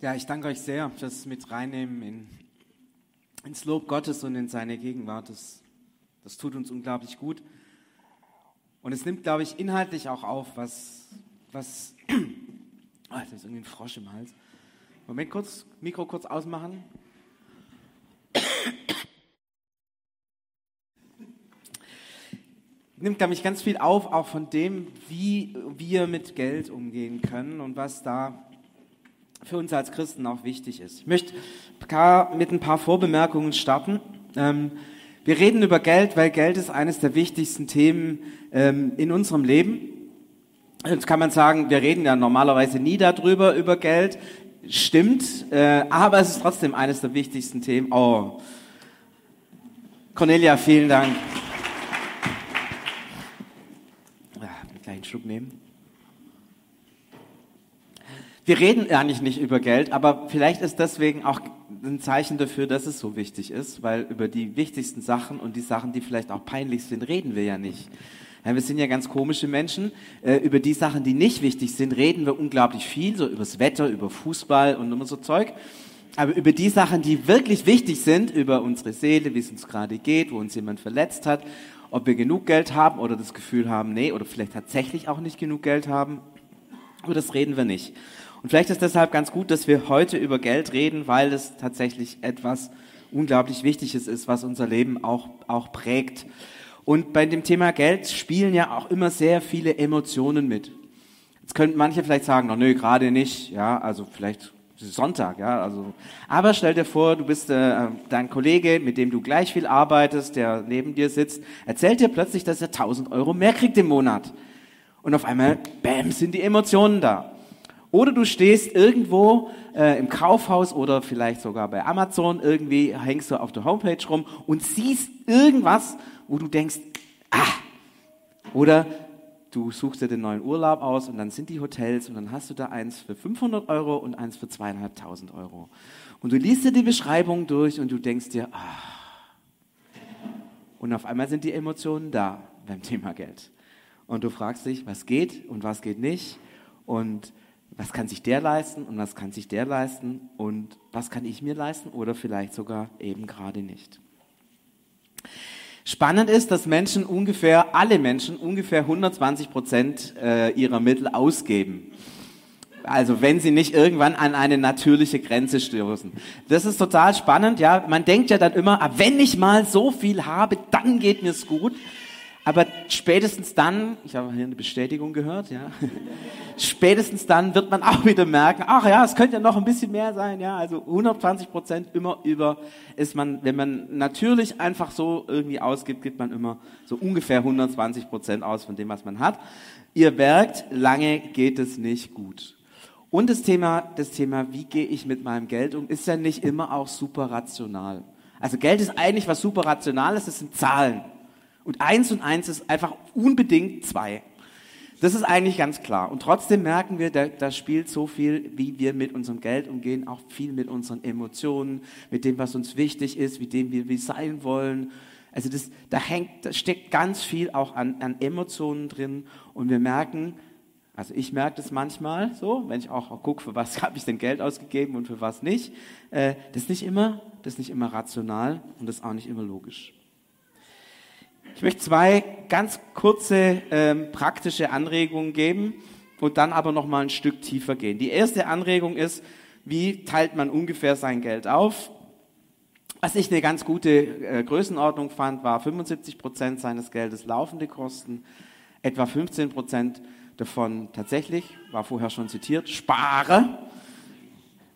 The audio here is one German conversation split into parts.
Ja, ich danke euch sehr fürs mit reinnehmen in, ins Lob Gottes und in seine Gegenwart. Das, das tut uns unglaublich gut. Und es nimmt, glaube ich, inhaltlich auch auf, was, was, oh, da ist irgendwie ein Frosch im Hals. Moment kurz, Mikro kurz ausmachen. Nimmt, glaube ich, ganz viel auf, auch von dem, wie wir mit Geld umgehen können und was da für uns als Christen auch wichtig ist. Ich möchte mit ein paar Vorbemerkungen starten. Ähm, wir reden über Geld, weil Geld ist eines der wichtigsten Themen ähm, in unserem Leben. Jetzt kann man sagen, wir reden ja normalerweise nie darüber, über Geld. Stimmt, äh, aber es ist trotzdem eines der wichtigsten Themen. Oh, Cornelia, vielen Dank. Ja, einen kleinen Schluck nehmen. Wir reden eigentlich nicht über Geld, aber vielleicht ist deswegen auch ein Zeichen dafür, dass es so wichtig ist, weil über die wichtigsten Sachen und die Sachen, die vielleicht auch peinlich sind, reden wir ja nicht. Ja, wir sind ja ganz komische Menschen. Äh, über die Sachen, die nicht wichtig sind, reden wir unglaublich viel, so übers Wetter, über Fußball und immer so Zeug. Aber über die Sachen, die wirklich wichtig sind, über unsere Seele, wie es uns gerade geht, wo uns jemand verletzt hat, ob wir genug Geld haben oder das Gefühl haben, nee, oder vielleicht tatsächlich auch nicht genug Geld haben, über das reden wir nicht. Und vielleicht ist deshalb ganz gut, dass wir heute über Geld reden, weil es tatsächlich etwas unglaublich Wichtiges ist, was unser Leben auch, auch prägt. Und bei dem Thema Geld spielen ja auch immer sehr viele Emotionen mit. Jetzt könnten manche vielleicht sagen, oh, nö, gerade nicht, ja, also vielleicht Sonntag, ja, also. Aber stell dir vor, du bist äh, dein Kollege, mit dem du gleich viel arbeitest, der neben dir sitzt, erzählt dir plötzlich, dass er 1000 Euro mehr kriegt im Monat. Und auf einmal, bam, sind die Emotionen da. Oder du stehst irgendwo äh, im Kaufhaus oder vielleicht sogar bei Amazon, irgendwie hängst du auf der Homepage rum und siehst irgendwas, wo du denkst, ah, oder du suchst dir den neuen Urlaub aus und dann sind die Hotels und dann hast du da eins für 500 Euro und eins für zweieinhalbtausend Euro. Und du liest dir die Beschreibung durch und du denkst dir, ah. Und auf einmal sind die Emotionen da beim Thema Geld. Und du fragst dich, was geht und was geht nicht. Und was kann sich der leisten und was kann sich der leisten und was kann ich mir leisten oder vielleicht sogar eben gerade nicht. Spannend ist, dass Menschen ungefähr, alle Menschen ungefähr 120 Prozent äh, ihrer Mittel ausgeben. Also wenn sie nicht irgendwann an eine natürliche Grenze stoßen. Das ist total spannend, ja. Man denkt ja dann immer, ah, wenn ich mal so viel habe, dann geht mir's gut. Aber spätestens dann, ich habe hier eine Bestätigung gehört, ja, spätestens dann wird man auch wieder merken, ach ja, es könnte ja noch ein bisschen mehr sein, ja, also 120 Prozent immer über ist man, wenn man natürlich einfach so irgendwie ausgibt, gibt man immer so ungefähr 120 Prozent aus von dem, was man hat. Ihr merkt, lange geht es nicht gut. Und das Thema, das Thema, wie gehe ich mit meinem Geld um, ist ja nicht immer auch super rational. Also Geld ist eigentlich was super Rationales, das sind Zahlen. Und eins und eins ist einfach unbedingt zwei. Das ist eigentlich ganz klar. Und trotzdem merken wir, da, da spielt so viel, wie wir mit unserem Geld umgehen, auch viel mit unseren Emotionen, mit dem, was uns wichtig ist, mit dem wir, wir sein wollen. Also das, da hängt, da steckt ganz viel auch an, an Emotionen drin. Und wir merken, also ich merke das manchmal so, wenn ich auch, gucke, für was habe ich denn Geld ausgegeben und für was nicht. Äh, das ist nicht immer, das ist nicht immer rational und das ist auch nicht immer logisch. Ich möchte zwei ganz kurze ähm, praktische Anregungen geben und dann aber noch mal ein Stück tiefer gehen. Die erste Anregung ist, wie teilt man ungefähr sein Geld auf? Was ich eine ganz gute äh, Größenordnung fand, war 75 Prozent seines Geldes laufende Kosten, etwa 15 Prozent davon tatsächlich, war vorher schon zitiert, spare.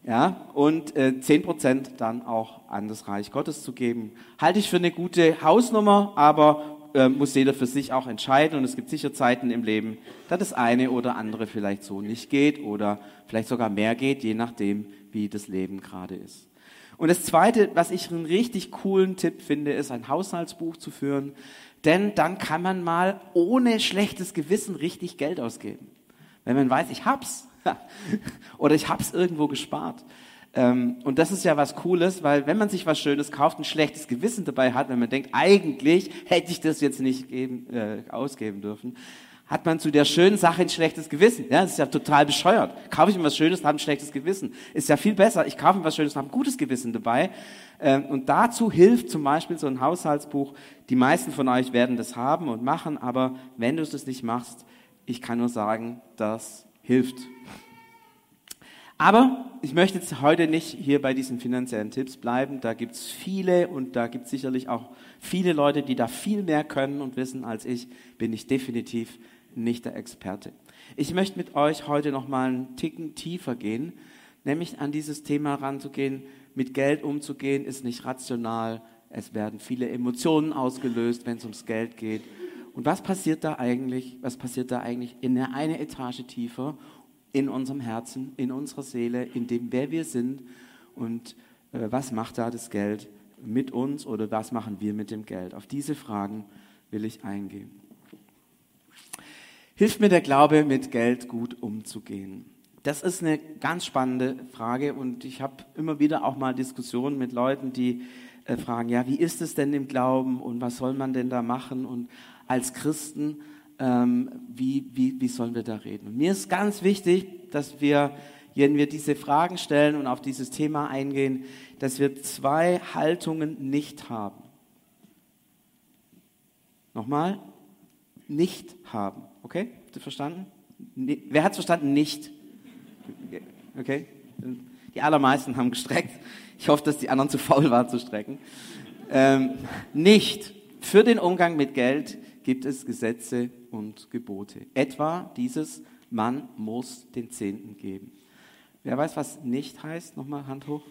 Ja, und äh, 10 Prozent dann auch an das Reich Gottes zu geben. Halte ich für eine gute Hausnummer, aber äh, muss jeder für sich auch entscheiden und es gibt sicher Zeiten im Leben, da das eine oder andere vielleicht so nicht geht oder vielleicht sogar mehr geht, je nachdem, wie das Leben gerade ist. Und das Zweite, was ich einen richtig coolen Tipp finde, ist ein Haushaltsbuch zu führen, denn dann kann man mal ohne schlechtes Gewissen richtig Geld ausgeben. Wenn man weiß, ich hab's oder ich hab's irgendwo gespart. Ähm, und das ist ja was Cooles, weil wenn man sich was Schönes kauft, ein schlechtes Gewissen dabei hat, wenn man denkt, eigentlich hätte ich das jetzt nicht geben, äh, ausgeben dürfen, hat man zu der schönen Sache ein schlechtes Gewissen. Ja, das ist ja total bescheuert. Kaufe ich mir was Schönes, habe ein schlechtes Gewissen. Ist ja viel besser. Ich kaufe mir was Schönes, habe ein gutes Gewissen dabei. Ähm, und dazu hilft zum Beispiel so ein Haushaltsbuch. Die meisten von euch werden das haben und machen, aber wenn du es nicht machst, ich kann nur sagen, das hilft. Aber ich möchte jetzt heute nicht hier bei diesen finanziellen Tipps bleiben. Da gibt es viele und da gibt es sicherlich auch viele Leute, die da viel mehr können und wissen als ich, bin ich definitiv nicht der Experte. Ich möchte mit euch heute noch mal einen Ticken tiefer gehen, nämlich an dieses Thema ranzugehen. Mit Geld umzugehen ist nicht rational. Es werden viele Emotionen ausgelöst, wenn es ums Geld geht. Und was passiert da eigentlich? Was passiert da eigentlich in der eine Etage tiefer in unserem Herzen, in unserer Seele, in dem, wer wir sind und äh, was macht da das Geld mit uns oder was machen wir mit dem Geld? Auf diese Fragen will ich eingehen. Hilft mir der Glaube, mit Geld gut umzugehen? Das ist eine ganz spannende Frage und ich habe immer wieder auch mal Diskussionen mit Leuten, die äh, fragen, ja, wie ist es denn im Glauben und was soll man denn da machen? Und als Christen ähm, wie, wie, wie sollen wir da reden? Mir ist ganz wichtig, dass wir, wenn wir diese Fragen stellen und auf dieses Thema eingehen, dass wir zwei Haltungen nicht haben. Nochmal, nicht haben. Okay? Habt ihr verstanden? Wer hat es verstanden? Nicht. Okay? Die allermeisten haben gestreckt. Ich hoffe, dass die anderen zu faul waren zu strecken. Ähm, nicht. Für den Umgang mit Geld gibt es Gesetze und Gebote. Etwa dieses, man muss den Zehnten geben. Wer weiß, was nicht heißt? Nochmal Hand hoch.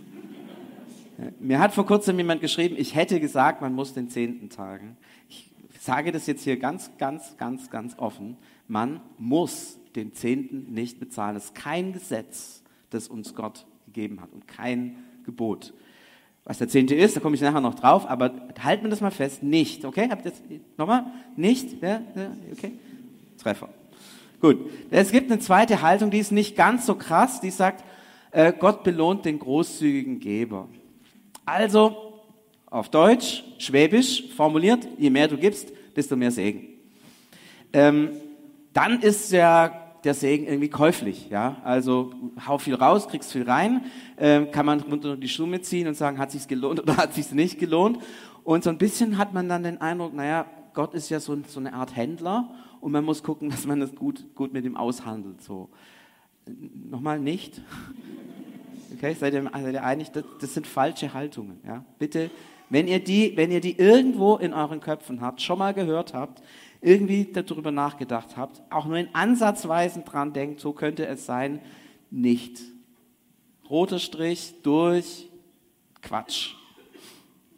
Mir hat vor kurzem jemand geschrieben, ich hätte gesagt, man muss den Zehnten tagen. Ich sage das jetzt hier ganz, ganz, ganz, ganz offen. Man muss den Zehnten nicht bezahlen. Das ist kein Gesetz, das uns Gott gegeben hat und kein Gebot. Was der Zehnte ist, da komme ich nachher noch drauf, aber halten wir das mal fest, nicht, okay? Habt ihr jetzt nochmal? Nicht? Ja, ja, okay? Treffer. Gut. Es gibt eine zweite Haltung, die ist nicht ganz so krass, die sagt, äh, Gott belohnt den großzügigen Geber. Also, auf Deutsch, Schwäbisch formuliert, je mehr du gibst, desto mehr Segen. Ähm, dann ist ja der Segen irgendwie käuflich. Ja? Also hau viel raus, kriegst viel rein, äh, kann man runter die Schuhe ziehen und sagen, hat sich's gelohnt oder hat sich's nicht gelohnt. Und so ein bisschen hat man dann den Eindruck, naja, Gott ist ja so, so eine Art Händler und man muss gucken, dass man das gut, gut mit ihm aushandelt. So. Nochmal nicht. Okay, seid ihr, seid ihr einig? Das, das sind falsche Haltungen. Ja? Bitte, wenn ihr, die, wenn ihr die irgendwo in euren Köpfen habt, schon mal gehört habt, irgendwie darüber nachgedacht habt, auch nur in Ansatzweisen dran denkt, so könnte es sein, nicht. Roter Strich durch Quatsch.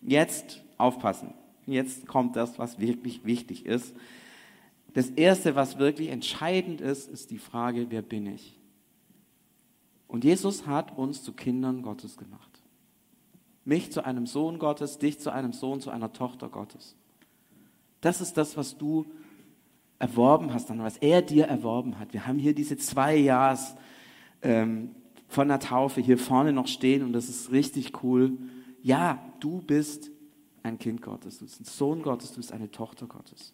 Jetzt aufpassen. Jetzt kommt das, was wirklich wichtig ist. Das Erste, was wirklich entscheidend ist, ist die Frage, wer bin ich? Und Jesus hat uns zu Kindern Gottes gemacht. Mich zu einem Sohn Gottes, dich zu einem Sohn, zu einer Tochter Gottes. Das ist das, was du erworben hast, was er dir erworben hat. Wir haben hier diese zwei Jahres ähm, von der Taufe hier vorne noch stehen und das ist richtig cool. Ja, du bist ein Kind Gottes, du bist ein Sohn Gottes, du bist eine Tochter Gottes.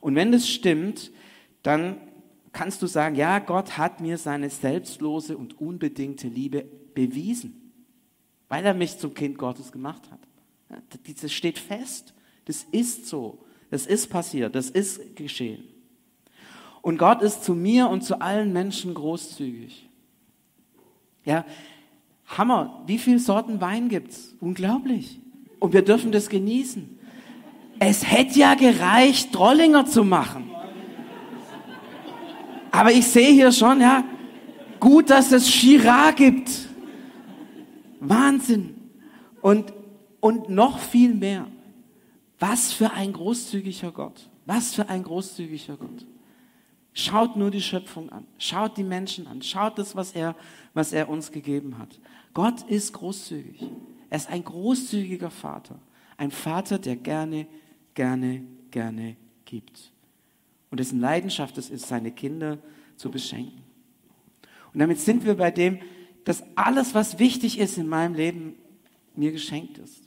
Und wenn das stimmt, dann kannst du sagen, ja, Gott hat mir seine selbstlose und unbedingte Liebe bewiesen, weil er mich zum Kind Gottes gemacht hat. Das steht fest, das ist so. Das ist passiert, das ist geschehen. Und Gott ist zu mir und zu allen Menschen großzügig. Ja, Hammer, wie viele Sorten Wein gibt's? Unglaublich. Und wir dürfen das genießen. Es hätte ja gereicht, Drollinger zu machen. Aber ich sehe hier schon, ja, gut, dass es Chirac gibt. Wahnsinn. Und, und noch viel mehr. Was für ein großzügiger Gott. Was für ein großzügiger Gott. Schaut nur die Schöpfung an. Schaut die Menschen an. Schaut das, was er, was er uns gegeben hat. Gott ist großzügig. Er ist ein großzügiger Vater. Ein Vater, der gerne, gerne, gerne gibt. Und dessen Leidenschaft es ist, seine Kinder zu beschenken. Und damit sind wir bei dem, dass alles, was wichtig ist in meinem Leben, mir geschenkt ist.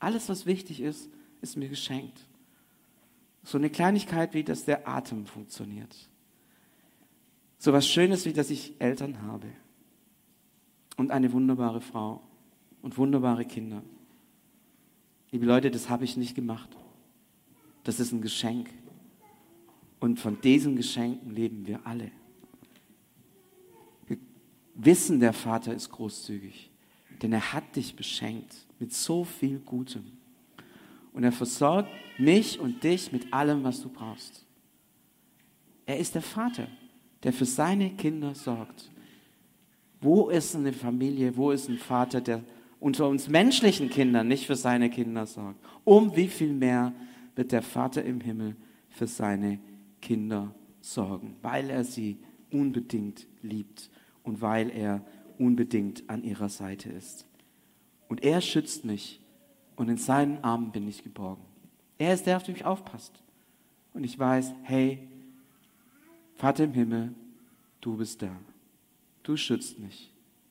Alles, was wichtig ist, ist mir geschenkt. So eine Kleinigkeit wie, dass der Atem funktioniert. So was Schönes wie, dass ich Eltern habe. Und eine wunderbare Frau und wunderbare Kinder. Liebe Leute, das habe ich nicht gemacht. Das ist ein Geschenk. Und von diesen Geschenken leben wir alle. Wir wissen, der Vater ist großzügig, denn er hat dich beschenkt mit so viel Gutem. Und er versorgt mich und dich mit allem, was du brauchst. Er ist der Vater, der für seine Kinder sorgt. Wo ist eine Familie, wo ist ein Vater, der unter uns menschlichen Kindern nicht für seine Kinder sorgt? Um wie viel mehr wird der Vater im Himmel für seine Kinder sorgen, weil er sie unbedingt liebt und weil er unbedingt an ihrer Seite ist. Und er schützt mich und in seinen Armen bin ich geborgen. Er ist der, auf den mich aufpasst. Und ich weiß, hey, Vater im Himmel, du bist da. Du schützt mich.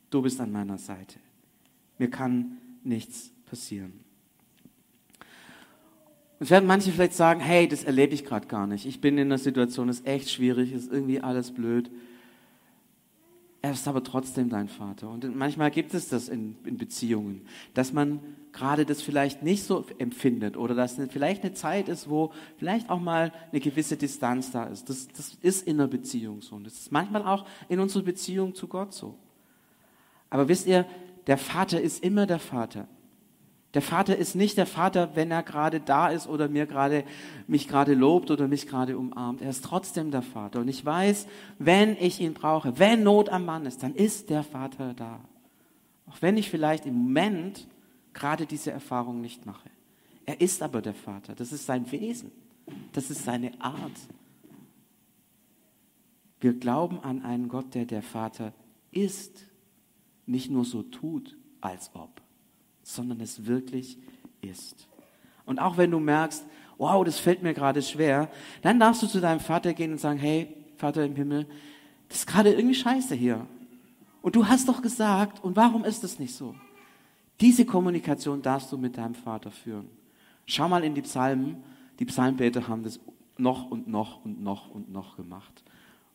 Du bist an meiner Seite. Mir kann nichts passieren. Und werden manche vielleicht sagen, hey, das erlebe ich gerade gar nicht. Ich bin in einer Situation, es ist echt schwierig, es ist irgendwie alles blöd. Er ist aber trotzdem dein Vater. Und manchmal gibt es das in, in Beziehungen, dass man gerade das vielleicht nicht so empfindet oder dass es vielleicht eine Zeit ist, wo vielleicht auch mal eine gewisse Distanz da ist. Das, das ist in einer Beziehung so. Und das ist manchmal auch in unserer Beziehung zu Gott so. Aber wisst ihr, der Vater ist immer der Vater. Der Vater ist nicht der Vater, wenn er gerade da ist oder mir gerade, mich gerade lobt oder mich gerade umarmt. Er ist trotzdem der Vater. Und ich weiß, wenn ich ihn brauche, wenn Not am Mann ist, dann ist der Vater da. Auch wenn ich vielleicht im Moment gerade diese Erfahrung nicht mache. Er ist aber der Vater. Das ist sein Wesen. Das ist seine Art. Wir glauben an einen Gott, der der Vater ist. Nicht nur so tut, als ob sondern es wirklich ist. Und auch wenn du merkst, wow, das fällt mir gerade schwer, dann darfst du zu deinem Vater gehen und sagen, hey, Vater im Himmel, das ist gerade irgendwie scheiße hier. Und du hast doch gesagt, und warum ist das nicht so? Diese Kommunikation darfst du mit deinem Vater führen. Schau mal in die Psalmen. Die Psalmbeter haben das noch und noch und noch und noch gemacht.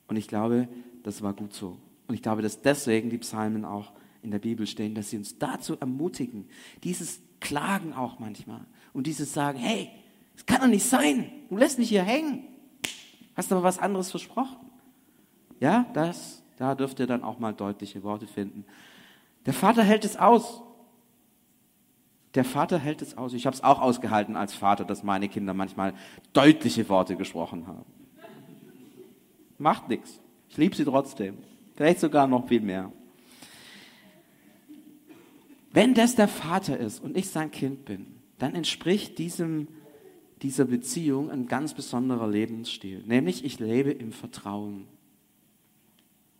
Und ich glaube, das war gut so. Und ich glaube, dass deswegen die Psalmen auch in der Bibel stehen, dass sie uns dazu ermutigen, dieses Klagen auch manchmal und dieses Sagen, hey, es kann doch nicht sein, du lässt mich hier hängen, hast aber was anderes versprochen. Ja, das, da dürft ihr dann auch mal deutliche Worte finden. Der Vater hält es aus. Der Vater hält es aus. Ich habe es auch ausgehalten als Vater, dass meine Kinder manchmal deutliche Worte gesprochen haben. Macht nichts. Ich liebe sie trotzdem. Vielleicht sogar noch viel mehr. Wenn das der Vater ist und ich sein Kind bin, dann entspricht diesem, dieser Beziehung ein ganz besonderer Lebensstil. Nämlich ich lebe im Vertrauen.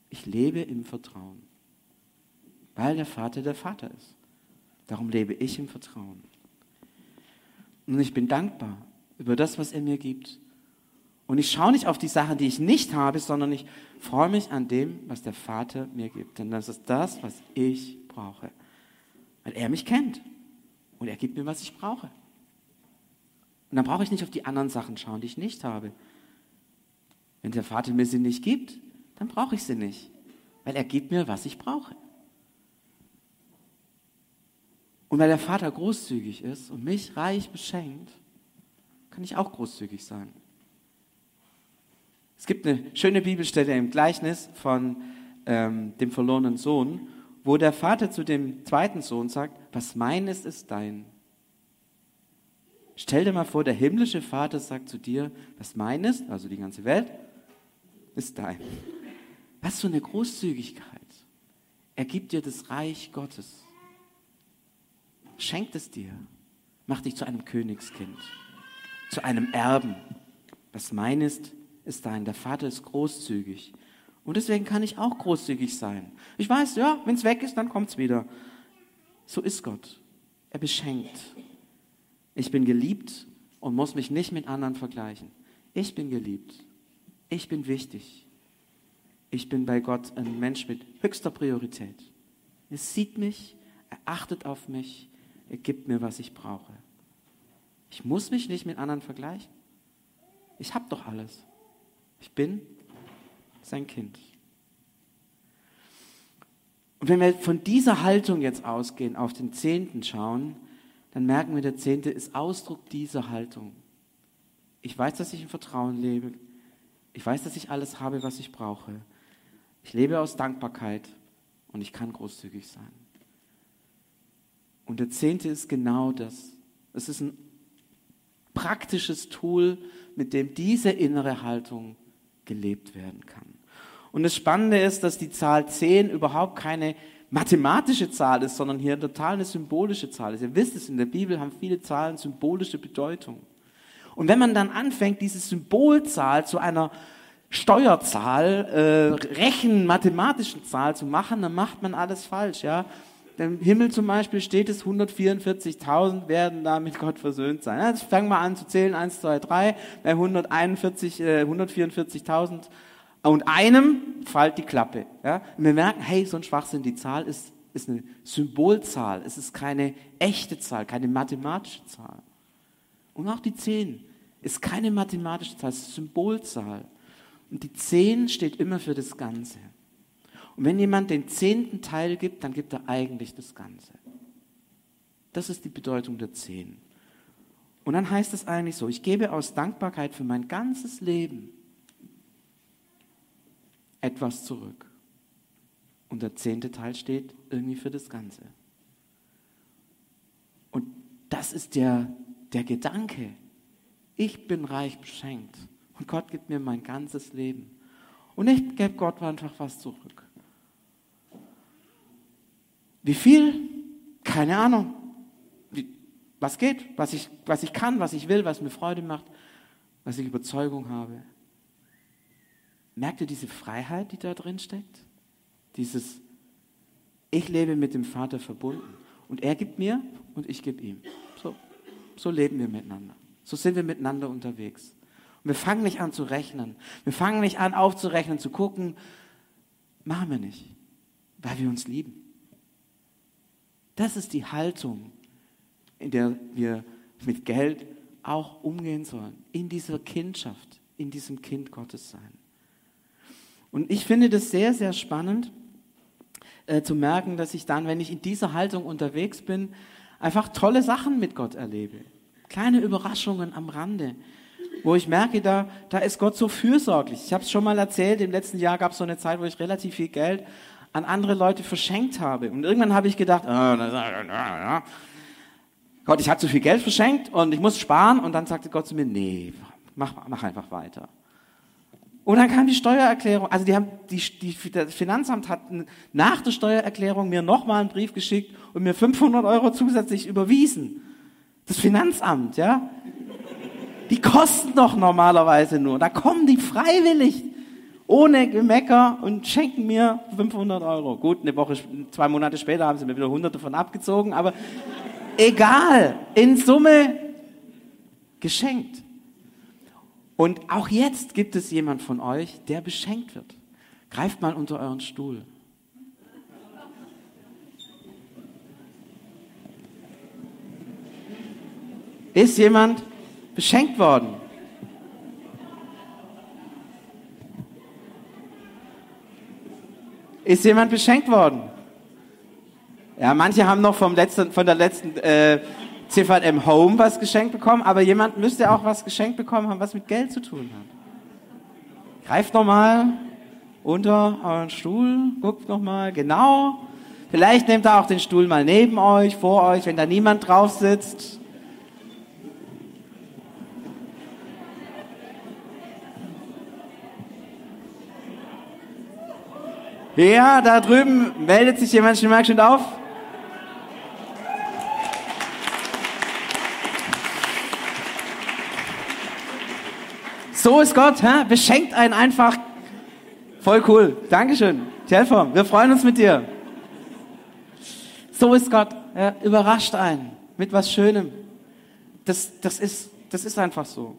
Ich lebe im Vertrauen. Weil der Vater der Vater ist. Darum lebe ich im Vertrauen. Und ich bin dankbar über das, was er mir gibt. Und ich schaue nicht auf die Sachen, die ich nicht habe, sondern ich freue mich an dem, was der Vater mir gibt. Denn das ist das, was ich brauche. Weil er mich kennt. Und er gibt mir, was ich brauche. Und dann brauche ich nicht auf die anderen Sachen schauen, die ich nicht habe. Wenn der Vater mir sie nicht gibt, dann brauche ich sie nicht. Weil er gibt mir, was ich brauche. Und weil der Vater großzügig ist und mich reich beschenkt, kann ich auch großzügig sein. Es gibt eine schöne Bibelstelle im Gleichnis von ähm, dem verlorenen Sohn, wo der Vater zu dem zweiten Sohn sagt, was mein ist, ist dein. Stell dir mal vor, der himmlische Vater sagt zu dir, was mein ist, also die ganze Welt, ist dein. Was für eine Großzügigkeit. Er gibt dir das Reich Gottes. Schenkt es dir. Mach dich zu einem Königskind, zu einem Erben. Was mein ist, ist dein. Der Vater ist großzügig. Und deswegen kann ich auch großzügig sein. Ich weiß, ja, wenn es weg ist, dann kommt es wieder. So ist Gott. Er beschenkt. Ich bin geliebt und muss mich nicht mit anderen vergleichen. Ich bin geliebt. Ich bin wichtig. Ich bin bei Gott ein Mensch mit höchster Priorität. Er sieht mich, er achtet auf mich, er gibt mir, was ich brauche. Ich muss mich nicht mit anderen vergleichen. Ich habe doch alles. Ich bin sein Kind. Und wenn wir von dieser Haltung jetzt ausgehen, auf den Zehnten schauen, dann merken wir, der Zehnte ist Ausdruck dieser Haltung. Ich weiß, dass ich im Vertrauen lebe. Ich weiß, dass ich alles habe, was ich brauche. Ich lebe aus Dankbarkeit und ich kann großzügig sein. Und der Zehnte ist genau das. Es ist ein praktisches Tool, mit dem diese innere Haltung gelebt werden kann. Und das Spannende ist, dass die Zahl 10 überhaupt keine mathematische Zahl ist, sondern hier total eine symbolische Zahl ist. Ihr wisst es, in der Bibel haben viele Zahlen symbolische Bedeutung. Und wenn man dann anfängt, diese Symbolzahl zu einer Steuerzahl, äh, Rechen, mathematischen Zahl zu machen, dann macht man alles falsch. Ja? Im Himmel zum Beispiel steht es, 144.000 werden da mit Gott versöhnt sein. Jetzt fangen wir an zu zählen, 1, 2, 3, bei 141, äh, 144.000 und einem fällt die Klappe. Ja? Und wir merken, hey, so ein Schwachsinn, die Zahl ist, ist eine Symbolzahl. Es ist keine echte Zahl, keine mathematische Zahl. Und auch die 10 ist keine mathematische Zahl, es ist eine Symbolzahl. Und die 10 steht immer für das Ganze. Und wenn jemand den zehnten Teil gibt, dann gibt er eigentlich das Ganze. Das ist die Bedeutung der 10. Und dann heißt es eigentlich so, ich gebe aus Dankbarkeit für mein ganzes Leben etwas zurück. Und der zehnte Teil steht irgendwie für das Ganze. Und das ist der, der Gedanke. Ich bin reich beschenkt und Gott gibt mir mein ganzes Leben. Und ich gebe Gott einfach was zurück. Wie viel? Keine Ahnung. Wie, was geht? Was ich, was ich kann, was ich will, was mir Freude macht, was ich Überzeugung habe. Merkt ihr diese Freiheit, die da drin steckt? Dieses, ich lebe mit dem Vater verbunden und er gibt mir und ich gebe ihm. So, so leben wir miteinander. So sind wir miteinander unterwegs. Und wir fangen nicht an zu rechnen. Wir fangen nicht an aufzurechnen, zu gucken. Machen wir nicht, weil wir uns lieben. Das ist die Haltung, in der wir mit Geld auch umgehen sollen. In dieser Kindschaft, in diesem Kind Gottes sein. Und ich finde das sehr, sehr spannend äh, zu merken, dass ich dann, wenn ich in dieser Haltung unterwegs bin, einfach tolle Sachen mit Gott erlebe. Kleine Überraschungen am Rande, wo ich merke, da, da ist Gott so fürsorglich. Ich habe es schon mal erzählt, im letzten Jahr gab es so eine Zeit, wo ich relativ viel Geld an andere Leute verschenkt habe. Und irgendwann habe ich gedacht, oh, Gott, ich habe zu viel Geld verschenkt und ich muss sparen. Und dann sagte Gott zu mir, nee, mach, mach einfach weiter. Und dann kam die Steuererklärung, also die haben, die, die, das Finanzamt hat nach der Steuererklärung mir nochmal einen Brief geschickt und mir 500 Euro zusätzlich überwiesen. Das Finanzamt, ja. Die kosten doch normalerweise nur. Da kommen die freiwillig, ohne Gemecker und schenken mir 500 Euro. Gut, eine Woche, zwei Monate später haben sie mir wieder hunderte von abgezogen, aber egal. In Summe geschenkt. Und auch jetzt gibt es jemand von euch, der beschenkt wird. Greift mal unter euren Stuhl. Ist jemand beschenkt worden? Ist jemand beschenkt worden? Ja, manche haben noch vom letzten, von der letzten äh, CVM Home was geschenkt bekommen, aber jemand müsste auch was geschenkt bekommen haben, was mit Geld zu tun hat. Greift nochmal unter euren Stuhl, guckt nochmal genau. Vielleicht nehmt ihr auch den Stuhl mal neben euch, vor euch, wenn da niemand drauf sitzt. Ja, da drüben meldet sich jemand schon mal schon auf. So ist Gott, hä? beschenkt einen einfach. Voll cool. Dankeschön. Telform, wir freuen uns mit dir. So ist Gott. Er überrascht einen mit was Schönem. Das, das, ist, das ist einfach so.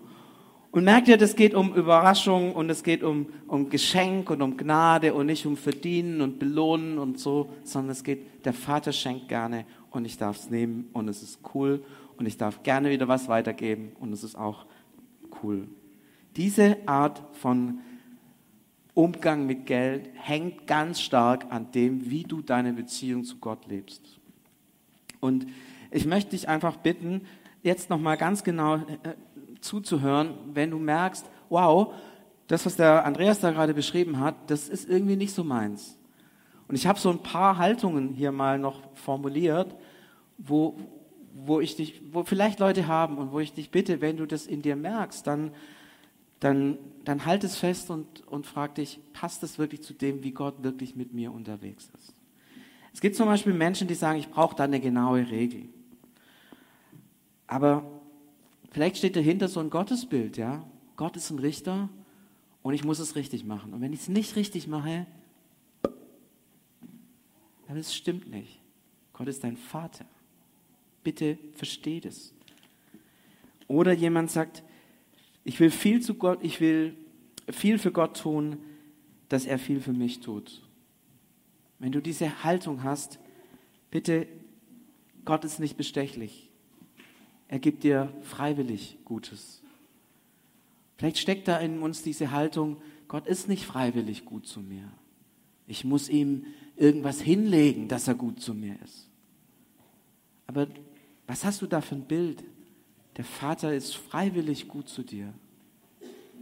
Und merkt ihr, das geht um Überraschung und es geht um, um Geschenk und um Gnade und nicht um Verdienen und Belohnen und so, sondern es geht, der Vater schenkt gerne und ich darf es nehmen und es ist cool und ich darf gerne wieder was weitergeben und es ist auch cool. Diese Art von Umgang mit Geld hängt ganz stark an dem, wie du deine Beziehung zu Gott lebst. Und ich möchte dich einfach bitten, jetzt nochmal ganz genau äh, zuzuhören, wenn du merkst, wow, das, was der Andreas da gerade beschrieben hat, das ist irgendwie nicht so meins. Und ich habe so ein paar Haltungen hier mal noch formuliert, wo, wo ich dich, wo vielleicht Leute haben und wo ich dich bitte, wenn du das in dir merkst, dann, dann, dann halt es fest und, und frag dich, passt es wirklich zu dem, wie Gott wirklich mit mir unterwegs ist? Es gibt zum Beispiel Menschen, die sagen, ich brauche da eine genaue Regel. Aber vielleicht steht dahinter so ein Gottesbild, ja. Gott ist ein Richter und ich muss es richtig machen. Und wenn ich es nicht richtig mache, dann das stimmt nicht. Gott ist dein Vater. Bitte versteh das. Oder jemand sagt, ich will viel zu Gott, ich will viel für Gott tun, dass er viel für mich tut. Wenn du diese Haltung hast, bitte, Gott ist nicht bestechlich. Er gibt dir freiwillig Gutes. Vielleicht steckt da in uns diese Haltung, Gott ist nicht freiwillig gut zu mir. Ich muss ihm irgendwas hinlegen, dass er gut zu mir ist. Aber was hast du da für ein Bild? Der Vater ist freiwillig gut zu dir.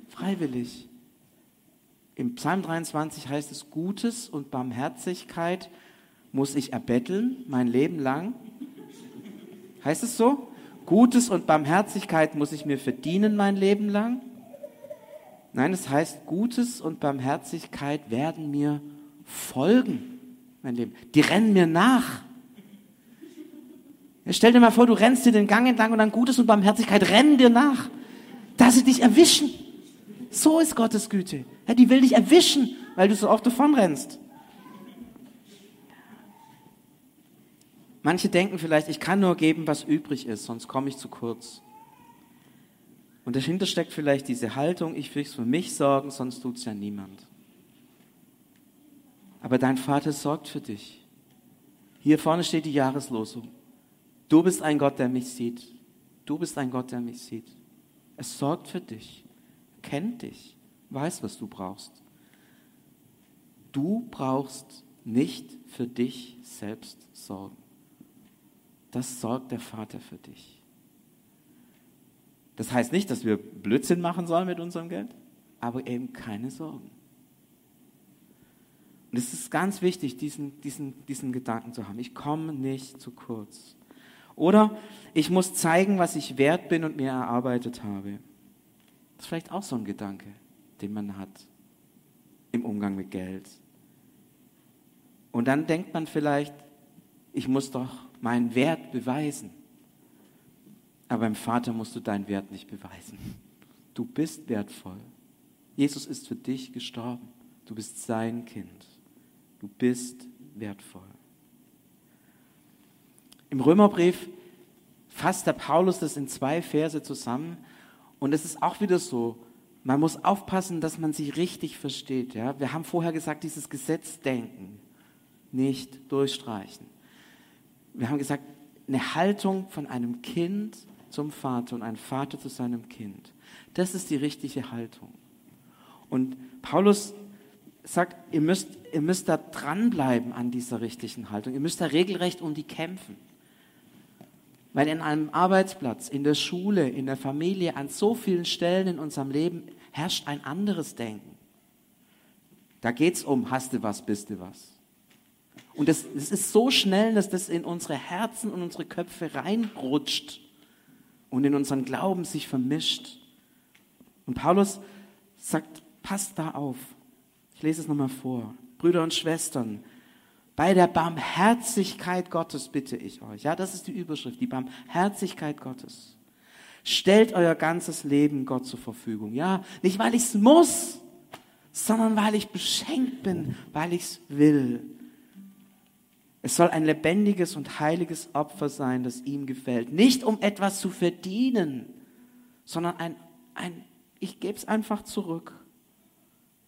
Freiwillig. Im Psalm 23 heißt es, Gutes und Barmherzigkeit muss ich erbetteln, mein Leben lang. Heißt es so? Gutes und Barmherzigkeit muss ich mir verdienen, mein Leben lang. Nein, es heißt, Gutes und Barmherzigkeit werden mir folgen, mein Leben. Die rennen mir nach. Stell dir mal vor, du rennst dir den Gang entlang und dann Gutes und Barmherzigkeit rennen dir nach, dass sie dich erwischen. So ist Gottes Güte. Ja, die will dich erwischen, weil du so oft davon rennst. Manche denken vielleicht, ich kann nur geben, was übrig ist, sonst komme ich zu kurz. Und dahinter steckt vielleicht diese Haltung, ich will für mich sorgen, sonst tut es ja niemand. Aber dein Vater sorgt für dich. Hier vorne steht die Jahreslosung. Du bist ein Gott, der mich sieht. Du bist ein Gott, der mich sieht. Es sorgt für dich, kennt dich, weiß, was du brauchst. Du brauchst nicht für dich selbst sorgen. Das sorgt der Vater für dich. Das heißt nicht, dass wir Blödsinn machen sollen mit unserem Geld, aber eben keine Sorgen. Und es ist ganz wichtig, diesen, diesen, diesen Gedanken zu haben. Ich komme nicht zu kurz. Oder ich muss zeigen, was ich wert bin und mir erarbeitet habe. Das ist vielleicht auch so ein Gedanke, den man hat im Umgang mit Geld. Und dann denkt man vielleicht, ich muss doch meinen Wert beweisen. Aber beim Vater musst du deinen Wert nicht beweisen. Du bist wertvoll. Jesus ist für dich gestorben. Du bist sein Kind. Du bist wertvoll. Im Römerbrief fasst der Paulus das in zwei Verse zusammen. Und es ist auch wieder so, man muss aufpassen, dass man sich richtig versteht. Ja? Wir haben vorher gesagt, dieses Gesetzdenken nicht durchstreichen. Wir haben gesagt, eine Haltung von einem Kind zum Vater und ein Vater zu seinem Kind. Das ist die richtige Haltung. Und Paulus sagt, ihr müsst, ihr müsst da dranbleiben an dieser richtigen Haltung. Ihr müsst da regelrecht um die kämpfen. Weil in einem Arbeitsplatz, in der Schule, in der Familie, an so vielen Stellen in unserem Leben herrscht ein anderes Denken. Da geht es um, hast du was, bist du was. Und es ist so schnell, dass das in unsere Herzen und unsere Köpfe reinrutscht und in unseren Glauben sich vermischt. Und Paulus sagt, passt da auf. Ich lese es nochmal vor. Brüder und Schwestern, bei der Barmherzigkeit Gottes bitte ich euch. Ja, das ist die Überschrift, die Barmherzigkeit Gottes. Stellt euer ganzes Leben Gott zur Verfügung. Ja, nicht weil ich es muss, sondern weil ich beschenkt bin, weil ich es will. Es soll ein lebendiges und heiliges Opfer sein, das ihm gefällt. Nicht um etwas zu verdienen, sondern ein, ein ich gebe es einfach zurück.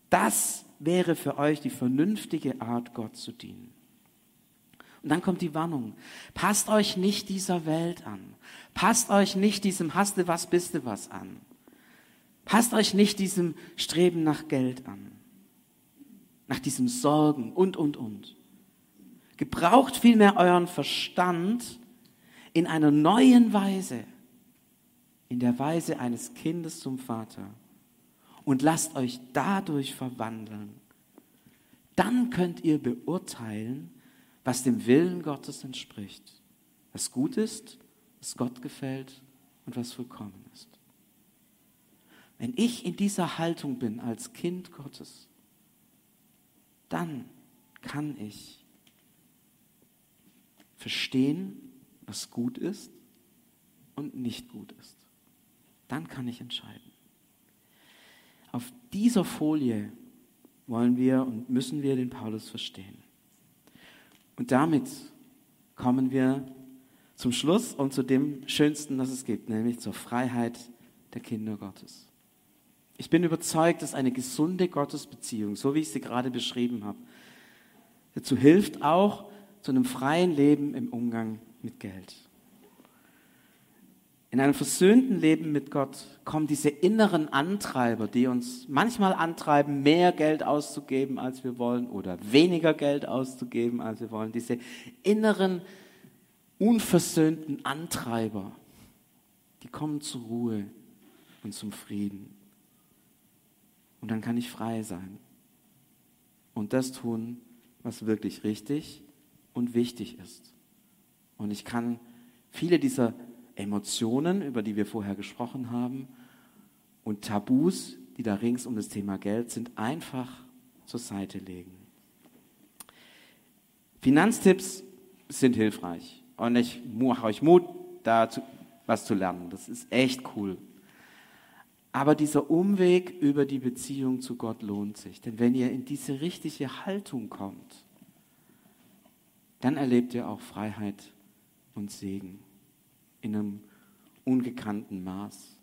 Das wäre für euch die vernünftige Art, Gott zu dienen. Und dann kommt die Warnung. Passt euch nicht dieser Welt an. Passt euch nicht diesem Hast du was, bist du was an. Passt euch nicht diesem Streben nach Geld an, nach diesem Sorgen und, und, und. Gebraucht vielmehr euren Verstand in einer neuen Weise, in der Weise eines Kindes zum Vater und lasst euch dadurch verwandeln. Dann könnt ihr beurteilen, was dem Willen Gottes entspricht, was gut ist, was Gott gefällt und was vollkommen ist. Wenn ich in dieser Haltung bin als Kind Gottes, dann kann ich verstehen, was gut ist und nicht gut ist. Dann kann ich entscheiden. Auf dieser Folie wollen wir und müssen wir den Paulus verstehen. Und damit kommen wir zum Schluss und zu dem Schönsten, das es gibt, nämlich zur Freiheit der Kinder Gottes. Ich bin überzeugt, dass eine gesunde Gottesbeziehung, so wie ich sie gerade beschrieben habe, dazu hilft, auch zu einem freien Leben im Umgang mit Geld. In einem versöhnten Leben mit Gott kommen diese inneren Antreiber, die uns manchmal antreiben, mehr Geld auszugeben, als wir wollen, oder weniger Geld auszugeben, als wir wollen. Diese inneren, unversöhnten Antreiber, die kommen zur Ruhe und zum Frieden. Und dann kann ich frei sein und das tun, was wirklich richtig und wichtig ist. Und ich kann viele dieser Emotionen, über die wir vorher gesprochen haben, und Tabus, die da rings um das Thema Geld sind, einfach zur Seite legen. Finanztipps sind hilfreich und ich mache euch Mut, da was zu lernen. Das ist echt cool. Aber dieser Umweg über die Beziehung zu Gott lohnt sich. Denn wenn ihr in diese richtige Haltung kommt, dann erlebt ihr auch Freiheit und Segen in einem ungekannten Maß.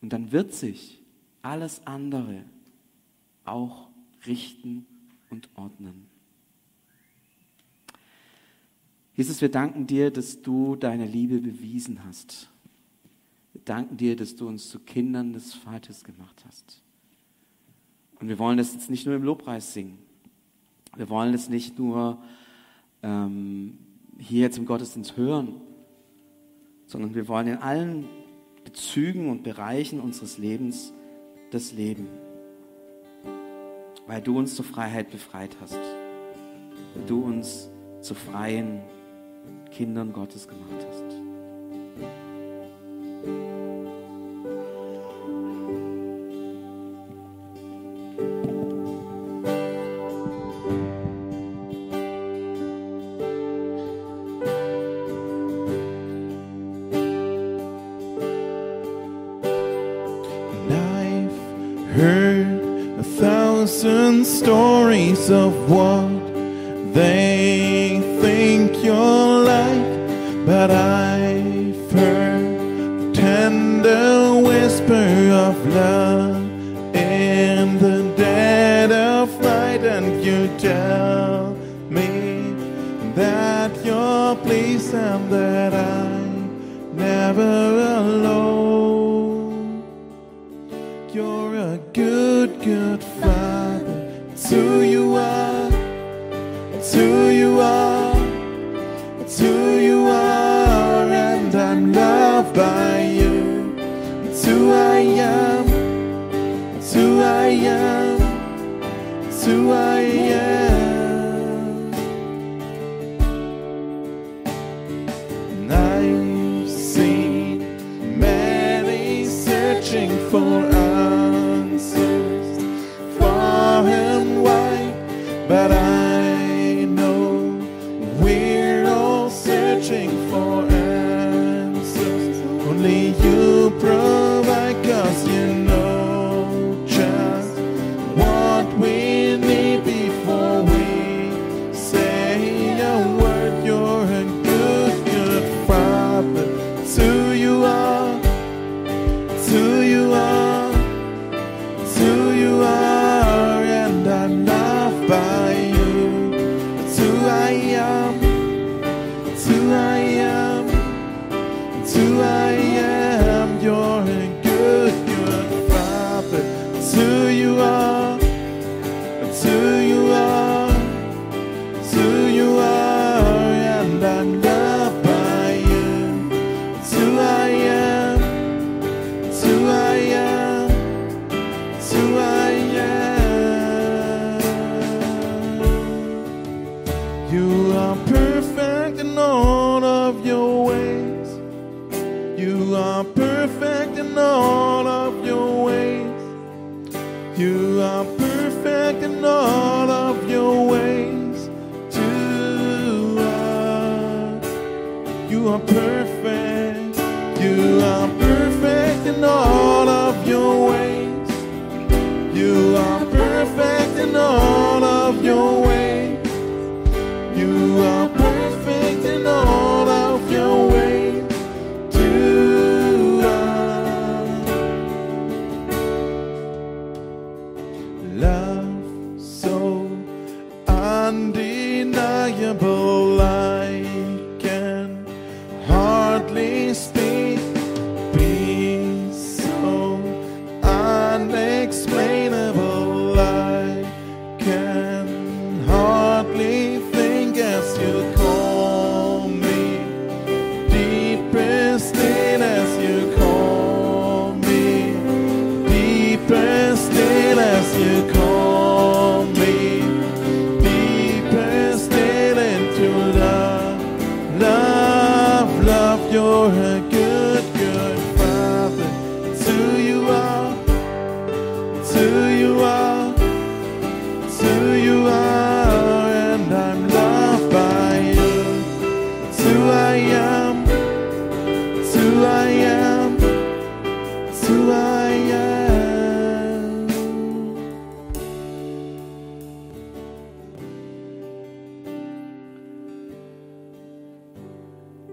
Und dann wird sich alles andere auch richten und ordnen. Jesus, wir danken dir, dass du deine Liebe bewiesen hast. Wir danken dir, dass du uns zu Kindern des Vaters gemacht hast. Und wir wollen das jetzt nicht nur im Lobpreis singen. Wir wollen es nicht nur ähm, hier jetzt im Gottesdienst hören, sondern wir wollen in allen Bezügen und Bereichen unseres Lebens das Leben, weil du uns zur Freiheit befreit hast, weil du uns zu freien Kindern Gottes gemacht hast. Alone.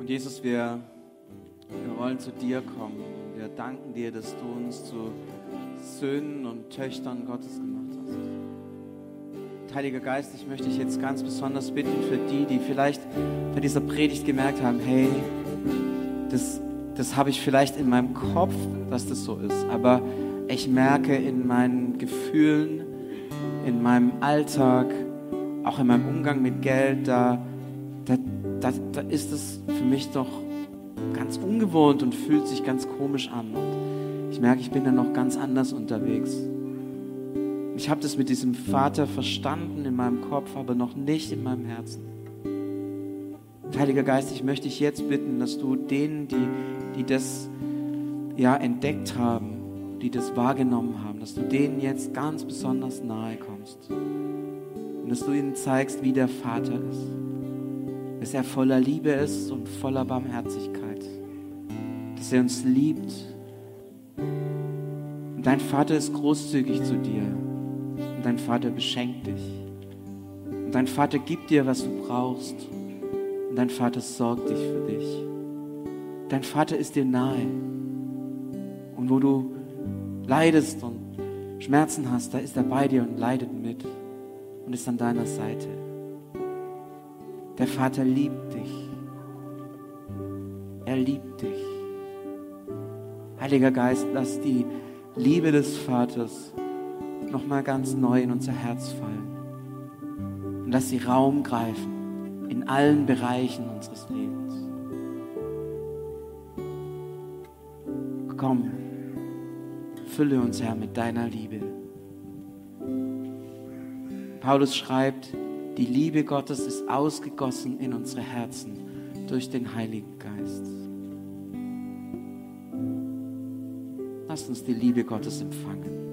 Und Jesus, wir, wir wollen zu dir kommen. Wir danken dir, dass du uns zu Söhnen und Töchtern Gottes gemacht hast. Heiliger Geist, ich möchte dich jetzt ganz besonders bitten für die, die vielleicht bei dieser Predigt gemerkt haben, hey, das, das habe ich vielleicht in meinem Kopf, dass das so ist, aber ich merke in meinen Gefühlen, in meinem Alltag, auch in meinem Umgang mit Geld, da, da, da, ist es für mich doch ganz ungewohnt und fühlt sich ganz komisch an. Und ich merke, ich bin da noch ganz anders unterwegs. Ich habe das mit diesem Vater verstanden in meinem Kopf, aber noch nicht in meinem Herzen. Heiliger Geist, ich möchte dich jetzt bitten, dass du denen, die, die das ja entdeckt haben, die das wahrgenommen haben, dass du denen jetzt ganz besonders nahe kommst. Und dass du ihnen zeigst, wie der Vater ist. Dass er voller Liebe ist und voller Barmherzigkeit. Dass er uns liebt. Und dein Vater ist großzügig zu dir. Und dein Vater beschenkt dich. Und dein Vater gibt dir, was du brauchst. Und dein Vater sorgt dich für dich. Dein Vater ist dir nahe. Und wo du leidest und Schmerzen hast, da ist er bei dir und leidet mit und ist an deiner Seite. Der Vater liebt dich. Er liebt dich. Heiliger Geist, lass die Liebe des Vaters nochmal ganz neu in unser Herz fallen. Und lass sie Raum greifen in allen Bereichen unseres Lebens. Komm, fülle uns, Herr, mit deiner Liebe. Paulus schreibt, die Liebe Gottes ist ausgegossen in unsere Herzen durch den Heiligen Geist. Lasst uns die Liebe Gottes empfangen.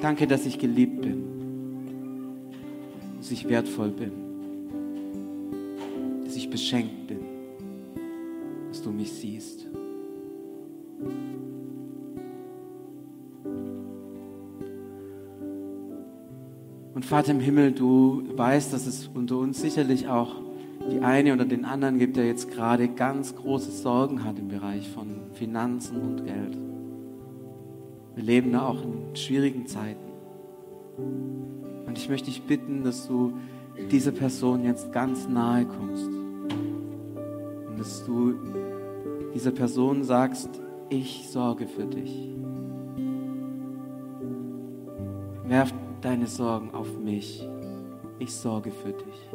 Danke, dass ich geliebt bin, dass ich wertvoll bin, dass ich beschenkt bin, du mich siehst. Und Vater im Himmel, du weißt, dass es unter uns sicherlich auch die eine oder den anderen gibt, der jetzt gerade ganz große Sorgen hat im Bereich von Finanzen und Geld. Wir leben da auch in schwierigen Zeiten. Und ich möchte dich bitten, dass du dieser Person jetzt ganz nahe kommst. Und dass du dieser Person sagst, ich sorge für dich. Werf deine Sorgen auf mich. Ich sorge für dich.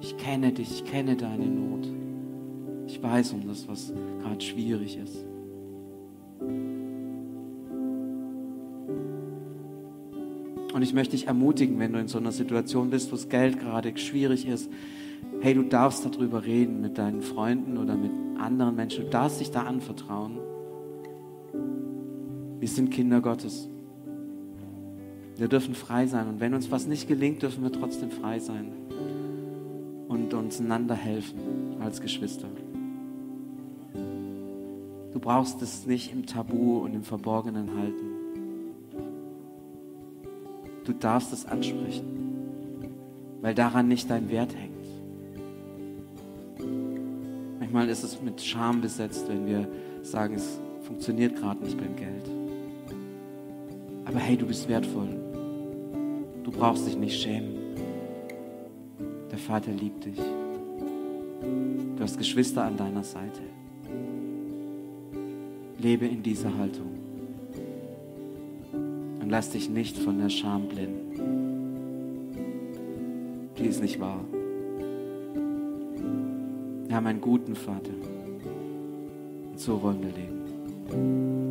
Ich kenne dich, ich kenne deine Not. Ich weiß um das, was gerade schwierig ist. Und ich möchte dich ermutigen, wenn du in so einer Situation bist, wo das Geld gerade schwierig ist, hey, du darfst darüber reden mit deinen Freunden oder mit anderen Menschen. Du darfst dich da anvertrauen. Wir sind Kinder Gottes. Wir dürfen frei sein. Und wenn uns was nicht gelingt, dürfen wir trotzdem frei sein und uns einander helfen als Geschwister. Du brauchst es nicht im Tabu und im Verborgenen halten. Du darfst es ansprechen, weil daran nicht dein Wert hängt. Manchmal ist es mit Scham besetzt, wenn wir sagen, es funktioniert gerade nicht beim Geld. Aber hey, du bist wertvoll. Du brauchst dich nicht schämen. Der Vater liebt dich. Du hast Geschwister an deiner Seite. Lebe in dieser Haltung. Und lass dich nicht von der Scham blenden. Die ist nicht wahr. Wir haben einen guten Vater. Und so wollen wir leben.